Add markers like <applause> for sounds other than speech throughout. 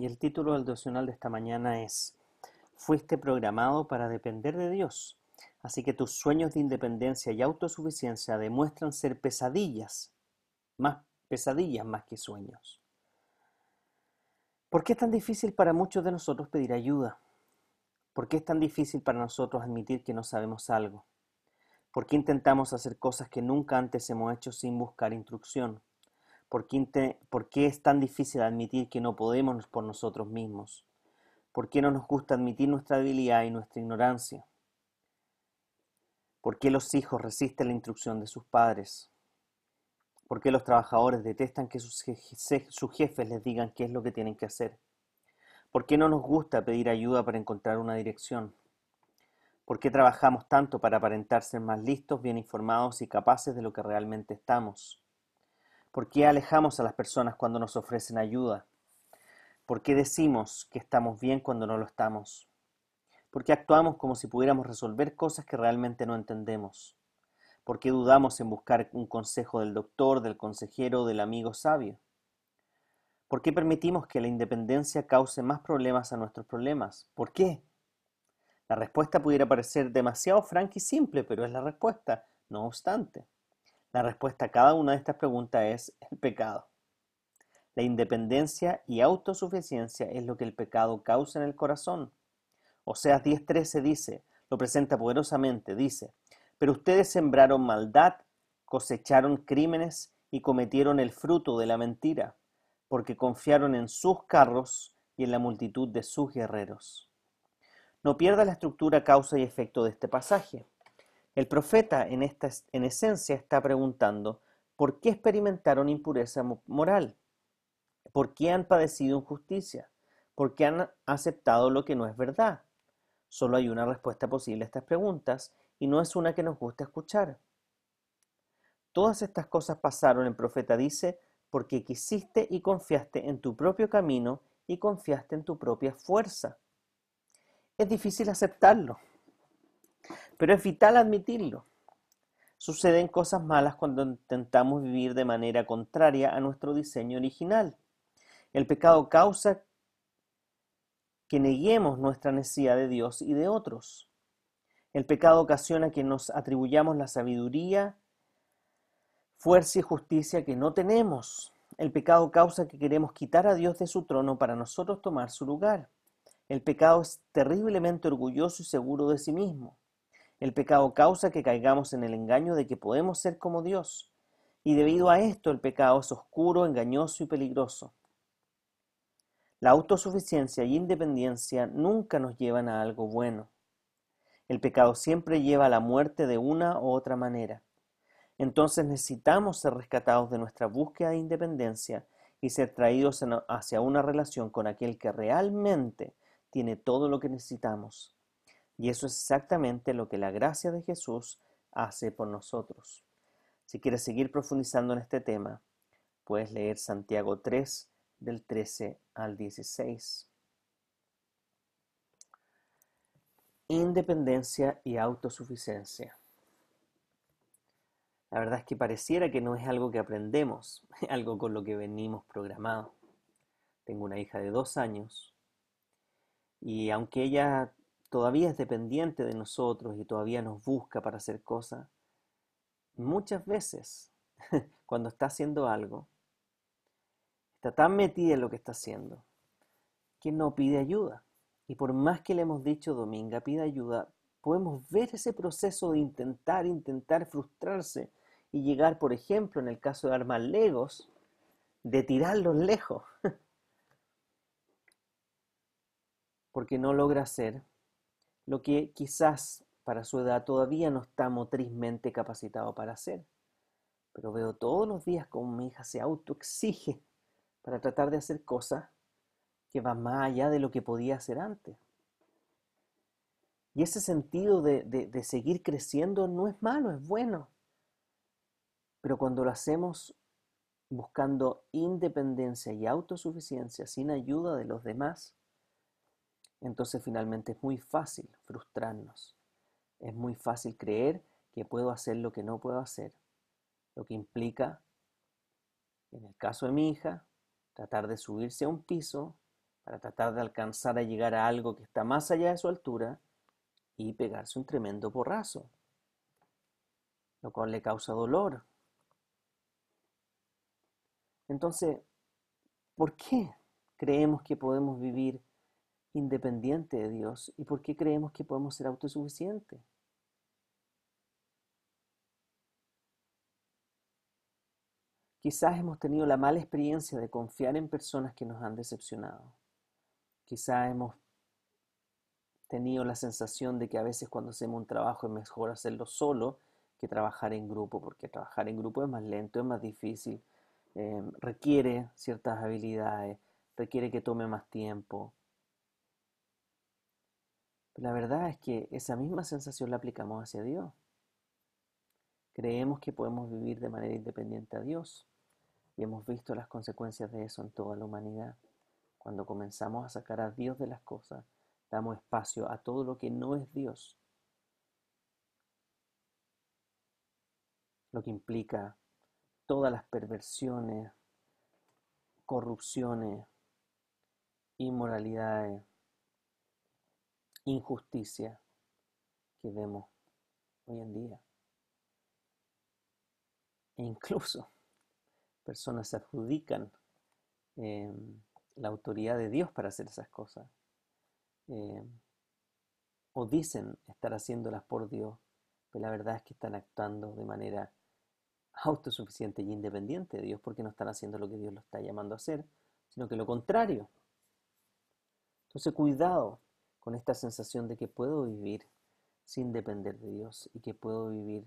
Y el título del devocional de esta mañana es Fuiste programado para depender de Dios. Así que tus sueños de independencia y autosuficiencia demuestran ser pesadillas, más pesadillas más que sueños. ¿Por qué es tan difícil para muchos de nosotros pedir ayuda? ¿Por qué es tan difícil para nosotros admitir que no sabemos algo? ¿Por qué intentamos hacer cosas que nunca antes hemos hecho sin buscar instrucción? ¿Por qué, es tan difícil admitir que no podemos por nosotros mismos? ¿Por qué no nos gusta admitir nuestra debilidad y nuestra ignorancia? ¿Por qué los hijos resisten la instrucción de sus padres? ¿Por qué los trabajadores detestan que sus, jefes les digan qué es lo que tienen que hacer? ¿Por qué no nos gusta pedir ayuda para encontrar una dirección? ¿Por qué trabajamos tanto para aparentar ser más listos, bien informados y capaces de lo que realmente estamos? ¿Por qué alejamos a las personas cuando nos ofrecen ayuda? ¿Por qué decimos que estamos bien cuando no lo estamos? ¿Por qué actuamos como si pudiéramos resolver cosas que realmente no entendemos? ¿Por qué dudamos en buscar un consejo del doctor, del consejero del amigo sabio? ¿Por qué permitimos que la independencia cause más problemas a nuestros problemas? ¿Por qué? La respuesta pudiera parecer demasiado franca y simple, pero es la respuesta, no obstante. La respuesta a cada una de estas preguntas es el pecado. La independencia y autosuficiencia es lo que el pecado causa en el corazón. Oseas 10:13 dice, lo presenta poderosamente, dice, pero ustedes sembraron maldad, cosecharon crímenes y cometieron el fruto de la mentira, porque confiaron en sus carros y en la multitud de sus guerreros. No pierda la estructura causa y efecto de este pasaje. El profeta en, esta, en esencia está preguntando, ¿por qué experimentaron impureza moral? ¿Por qué han padecido injusticia? ¿Por qué han aceptado lo que no es verdad? Solo hay una respuesta posible a estas preguntas y no es una que nos guste escuchar. Todas estas cosas pasaron, el profeta dice, porque quisiste y confiaste en tu propio camino y confiaste en tu propia fuerza. Es difícil aceptarlo, pero es vital admitirlo. Suceden cosas malas cuando intentamos vivir de manera contraria a nuestro diseño original. El pecado causa que neguemos nuestra necesidad de Dios y de otros. El pecado ocasiona que nos atribuyamos la sabiduría, fuerza y justicia que no tenemos. El pecado causa que queremos quitar a Dios de su trono para nosotros tomar su lugar. El pecado es terriblemente orgulloso y seguro de sí mismo. El pecado causa que caigamos en el engaño de que podemos ser como Dios. Y debido a esto el pecado es oscuro, engañoso y peligroso. La autosuficiencia y independencia nunca nos llevan a algo bueno. El pecado siempre lleva a la muerte de una u otra manera. Entonces necesitamos ser rescatados de nuestra búsqueda de independencia y ser traídos hacia una relación con aquel que realmente tiene todo lo que necesitamos. Y eso es exactamente lo que la gracia de Jesús hace por nosotros. Si quieres seguir profundizando en este tema, puedes leer Santiago 3 del 13 al 16. Independencia y autosuficiencia. La verdad es que pareciera que no es algo que aprendemos, <laughs> es algo con lo que venimos programados. Tengo una hija de dos años y aunque ella todavía es dependiente de nosotros y todavía nos busca para hacer cosas, muchas veces <laughs> cuando está haciendo algo, está tan metida en lo que está haciendo que no pide ayuda. Y por más que le hemos dicho, Dominga, pide ayuda, podemos ver ese proceso de intentar, intentar frustrarse y llegar, por ejemplo, en el caso de armar legos, de tirarlos lejos. <laughs> Porque no logra hacer lo que quizás para su edad todavía no está motrizmente capacitado para hacer. Pero veo todos los días como mi hija se autoexige para tratar de hacer cosas que van más allá de lo que podía hacer antes. Y ese sentido de, de seguir creciendo no es malo, es bueno. Pero cuando lo hacemos buscando independencia y autosuficiencia sin ayuda de los demás, entonces finalmente es muy fácil frustrarnos. Es muy fácil creer que puedo hacer lo que no puedo hacer, lo que implica, en el caso de mi hija, tratar de subirse a un piso para tratar de alcanzar a llegar a algo que está más allá de su altura y pegarse un tremendo porrazo, lo cual le causa dolor. Entonces, ¿por qué creemos que podemos vivir independiente de Dios y por qué creemos que podemos ser autosuficientes. Quizás hemos tenido la mala experiencia de confiar en personas que nos han decepcionado. Quizás hemos tenido la sensación de que a veces cuando hacemos un trabajo es mejor hacerlo solo que trabajar en grupo, porque trabajar en grupo es más lento, es más difícil, eh, requiere ciertas habilidades, requiere que tome más tiempo, la verdad es que esa misma sensación la aplicamos hacia Dios. Creemos que podemos vivir de manera independiente a Dios y hemos visto las consecuencias de eso en toda la humanidad. Cuando comenzamos a sacar a Dios de las cosas, damos espacio a todo lo que no es Dios. Lo que implica todas las perversiones, corrupciones, inmoralidades, injusticia que vemos hoy en día. E incluso personas se adjudican em, la autoridad de Dios para hacer esas cosas. Em, o dicen estar haciéndolas por Dios, pero la verdad es que están actuando de manera autosuficiente y independiente de Dios porque no están haciendo lo que Dios lo está llamando a hacer, sino que lo contrario. Entonces, cuidado con esta sensación de que puedo vivir sin depender de Dios y que puedo vivir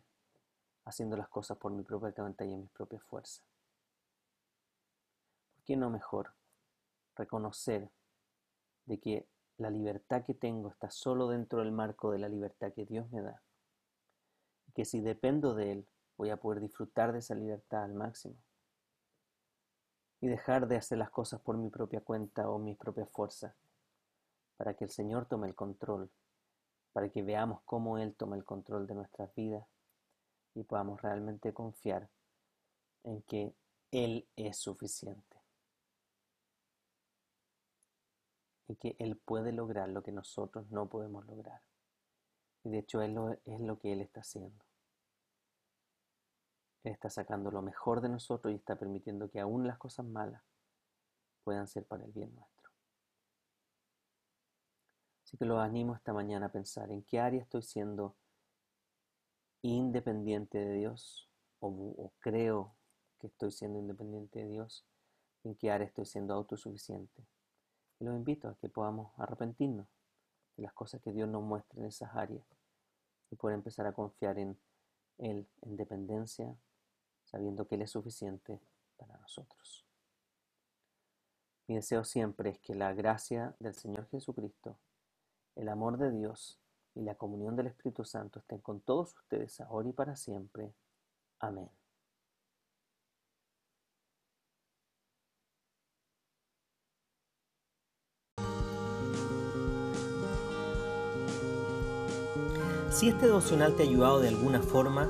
haciendo las cosas por mi propia cuenta y en mis propias fuerzas. ¿Por qué no mejor reconocer de que la libertad que tengo está solo dentro del marco de la libertad que Dios me da? Y que si dependo de Él, voy a poder disfrutar de esa libertad al máximo. Y dejar de hacer las cosas por mi propia cuenta o mis propias fuerzas para que el Señor tome el control, para que veamos cómo Él toma el control de nuestras vidas y podamos realmente confiar en que Él es suficiente y que Él puede lograr lo que nosotros no podemos lograr. Y de hecho Él es lo que Él está haciendo. Él está sacando lo mejor de nosotros y está permitiendo que aún las cosas malas puedan ser para el bien nuestro. Así que los animo esta mañana a pensar en qué área estoy siendo independiente de Dios o, creo que estoy siendo independiente de Dios, en qué área estoy siendo autosuficiente. Y los invito a que podamos arrepentirnos de las cosas que Dios nos muestra en esas áreas y poder empezar a confiar en Él en dependencia, sabiendo que Él es suficiente para nosotros. Mi deseo siempre es que la gracia del Señor Jesucristo el amor de Dios y la comunión del Espíritu Santo estén con todos ustedes ahora y para siempre. Amén. Si este devocional te ha ayudado de alguna forma,